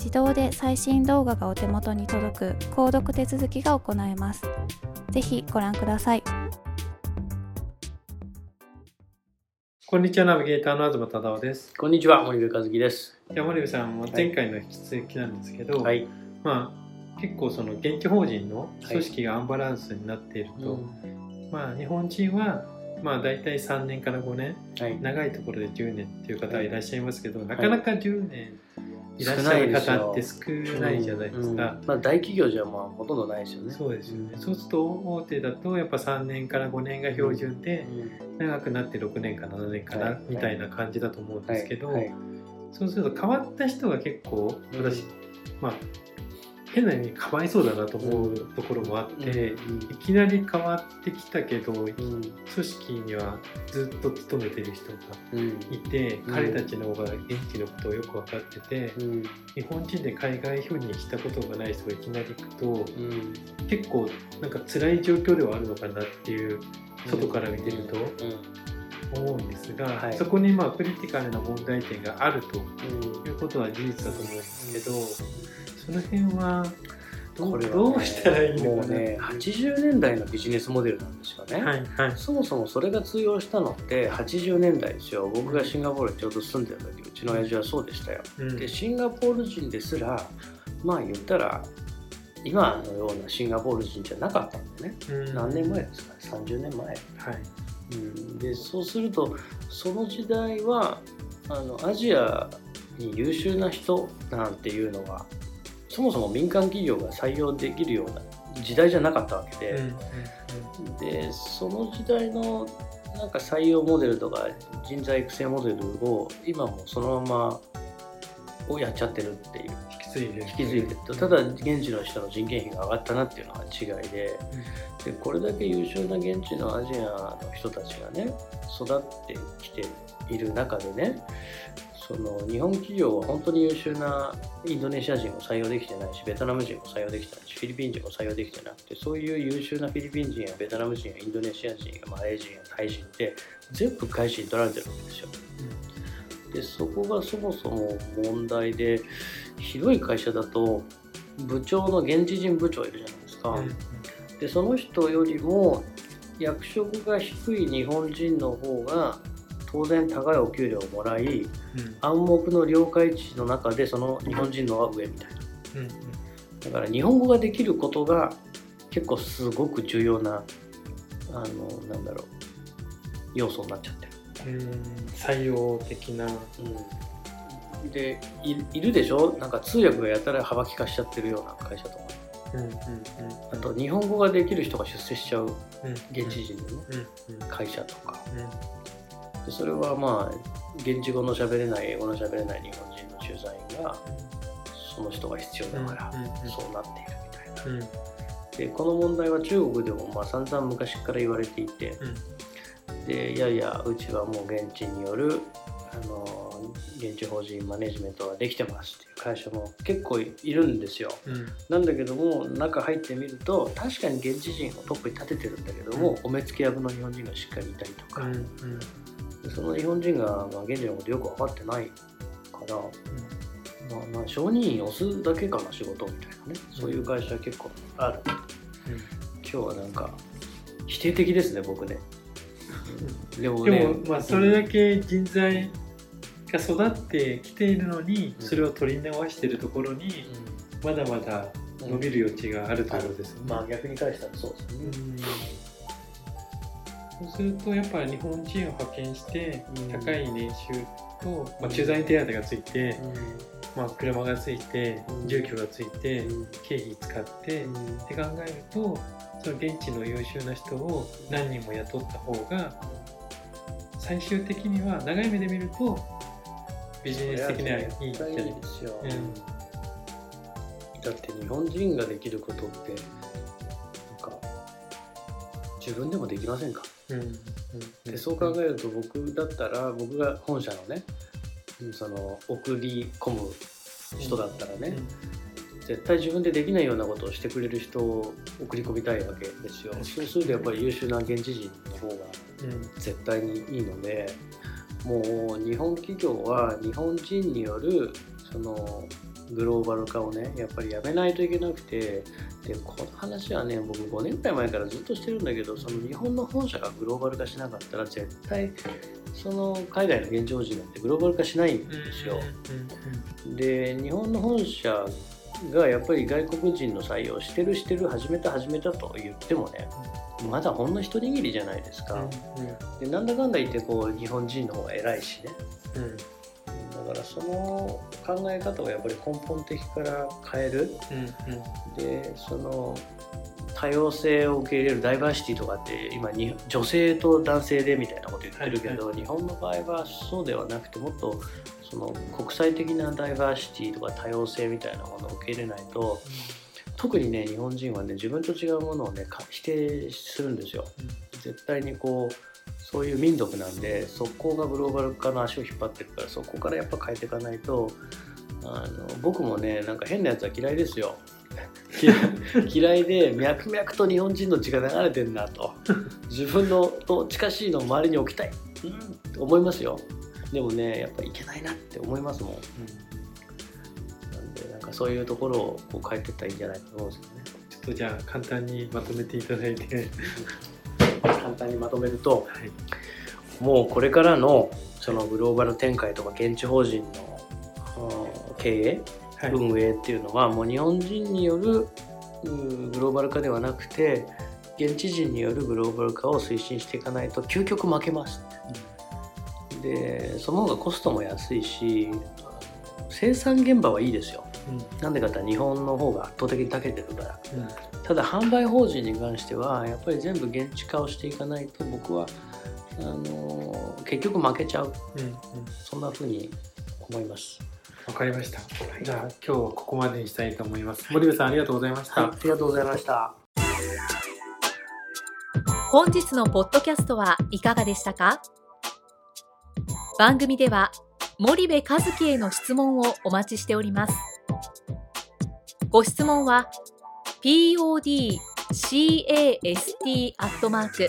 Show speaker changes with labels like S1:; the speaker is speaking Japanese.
S1: 自動で最新動画がお手元に届く購読手続きが行えます。ぜひご覧ください。
S2: こんにちは、ナビゲーターの東忠夫です。
S3: こんにちは、森部和樹です。
S2: じゃ森部さん、前回の引き続きなんですけど、はい、まあ、結構その現地法人の組織がアンバランスになっていると、はい、まあ、日本人はまあ大体3年から5年、はい、長いところで10年っていう方はいらっしゃいますけど、なかなか10年いらっしゃる方って少ないじゃないですか。
S3: うん。うん、まあ、大企業じゃまあほとんどないですよね。
S2: そうですよね。そうすると大手だとやっぱ3年から5年が標準で、長くなって6年か7年かな、みたいな感じだと思うんですけど、そうすると変わった人が結構私、まあ変な意味にかわいそうだなと思うところもあって、うん、いきなり変わってきたけど、うん、組織にはずっと勤めてる人がいて、うん、彼たちの方が現地のことをよく分かってて、日本人で海外赴任したことがない人がいきなり行くと、結構なんか辛い状況ではあるのかなっていう外から見てると。思うんですが、はい、そこにまあクリティカルな問題点があるということは事実だと思うんですけど、その辺はこれ、ね、どうしたらいいのか、ね、もうね
S3: 80年代のビジネスモデルなんですよね、はいはい、そもそもそれが通用したのって80年代ですよ。僕がシンガポールにちょうど住んでる時うちの親父はそうでしたよ、うん、でシンガポール人ですらまあ言ったら今のようなシンガポール人じゃなかったんでね、うん、何年前ですか30年前、はい。うん、でそうするとその時代はあのアジアに優秀な人なんていうのはそもそも民間企業が採用できるような時代じゃなかったわけで、うんうん、でその時代のなんか採用モデルとか人材育成モデルを今もそのままをやっちゃってるっていう。
S2: 引き継いで
S3: 引き継いでただ現地の人の人件費が上がったなっていうのが違いで。うん、でこれだけ優秀な現地のアジアの人たちがね育ってきている中でねその日本企業は本当に優秀なインドネシア人を採用できてないしベトナム人も採用できてないしフィリピン人も採用できてなくてそういう優秀なフィリピン人やベトナム人やインドネシア人やマレー人やタイ人って全部外資に取られてるわけですよ。でそこがそもそも問題で広い会社だと部長の現地人部長いるじゃないですか。でその人よりも役職が低い日本人の方が当然高いお給料をもらい、うん、暗黙の了解値の中でその日本人のは上みたいな、だから日本語ができることが結構すごく重要なあのなんだろう要素になっちゃって。る
S2: 採用的な、
S3: うん、でいるでしょ？なんか通訳がやたら幅利かしちゃってるような会社とか。
S2: うんうん
S3: あと日本語ができる人が出世しちゃう
S2: うん
S3: 現地人のね、
S2: うんうん
S3: 会社とか。
S2: うん。
S3: でそれはまあ現地語の喋れない英語の喋れない日本人の駐在員がその人が必要だから
S2: うんうんうん。
S3: そうなっているみたいな。
S2: うん。
S3: でこの問題は中国でもまあ散々昔から言われていて、でいやいやうちはもう現地によるあの現地法人マネジメントができてますっていう会社も結構いるんですよ。
S2: うん。
S3: なんだけども中入ってみると確かに現地人をトップに立ててるんだけども、お目付け役の日本人がしっかりいたりとか、
S2: うん
S3: でその日本人が、まあ、現地のことよく分かってないから、まあまあ、承認員押すだけかな仕事みたいなね。そういう会社結構ある、今日はなんか否定的ですね僕ね、でもね
S2: でもまあそれだけ人材が育ってきているのに
S3: うん。
S2: それを取り直しているところにまだまだ伸びる余地があるということですよね。
S3: まあ逆に返したらそうですね、
S2: そうするとやっぱり日本人を派遣して
S3: うん。
S2: 高い年収と、まあ、駐在手当がついて、
S3: う
S2: まあ、車がついて
S3: うん
S2: 住居がついて
S3: ん。
S2: 経費使って
S3: うん。
S2: って考えるとその現地の優秀な人を何人も雇った方が最終的には長い目で見るとビジネス的にはいいんじゃない
S3: ですよ、
S2: うん。
S3: だって日本人ができることってなんか自分でもできませんか？
S2: うん。うん。
S3: でそう考えると僕だったら僕が本社のねうんその送り込む人だったらね、絶対自分でできないようなことをしてくれる人を送り込みたいわけですよ。そうするとやっぱり優秀な現地人の方が
S2: うん。
S3: 絶対にいいのでもう日本企業は日本人によるそのグローバル化をねやっぱりやめないといけなくてでこの話はね僕5年くらい前からずっとしてるんだけどその日本の本社がグローバル化しなかったら絶対その海外の現地法人なんてグローバル化しないんですよ。で日本の本社がやっぱり外国人の採用してるしてる始めた始めたと言ってもねまだほんの一握りじゃないですか。でなんだかんだ言ってこう日本人の方が偉いしね。
S2: うん。うん
S3: だからその考え方をやっぱり根本的から変える。
S2: うん。
S3: でその多様性を受け入れるダイバーシティとかって今に女性と男性でみたいなこと言ってるけど、
S2: はい
S3: 日本の場合はそうではなくてもっとその国際的なダイバーシティとか多様性みたいなものを受け入れないと特にね日本人はね自分と違うものをねか否定するんですよ。絶対にこうそういう民族なんでそこがグローバル化の足を引っ張ってるからそこからやっぱ変えていかないとあの僕もねなんか変なやつは嫌いですよ 嫌いで脈々と日本人の血が流れてんなと。自分のと近しいのを周りに置きたい、うん、って思いますよ。でもねやっぱいけないなって思いますもん。なんでなんかそういうところをこう変えていったらいいんじゃないかと思うんですよね。
S2: ちょっとじゃあ簡単にまとめていただいて、
S3: 簡単にまとめると
S2: はい。
S3: もうこれからのそのグローバル展開とか現地法人のうん経営、
S2: はい
S3: 運営っていうのはもう日本人によるうんグローバル化ではなくて現地人によるグローバル化を推進していかないと究極負けます。でその方がコストも安いし生産現場はいいですよ。なんでかって日本の方が圧倒的に長けてるから。
S2: うん。うん
S3: ただ販売法人に関してはやっぱり全部現地化をしていかないと僕はあの結局負けちゃう。
S2: うんうん。
S3: そんな風に思います。
S2: わかりました。じゃあ今日はここまでにしたいと思います。森部さんありがとうございました。
S3: はい、ありがとうございました。
S4: 本日のポッドキャストはいかがでしたか？番組では森部和樹への質問をお待ちしておりますご質問は podcast アットマーク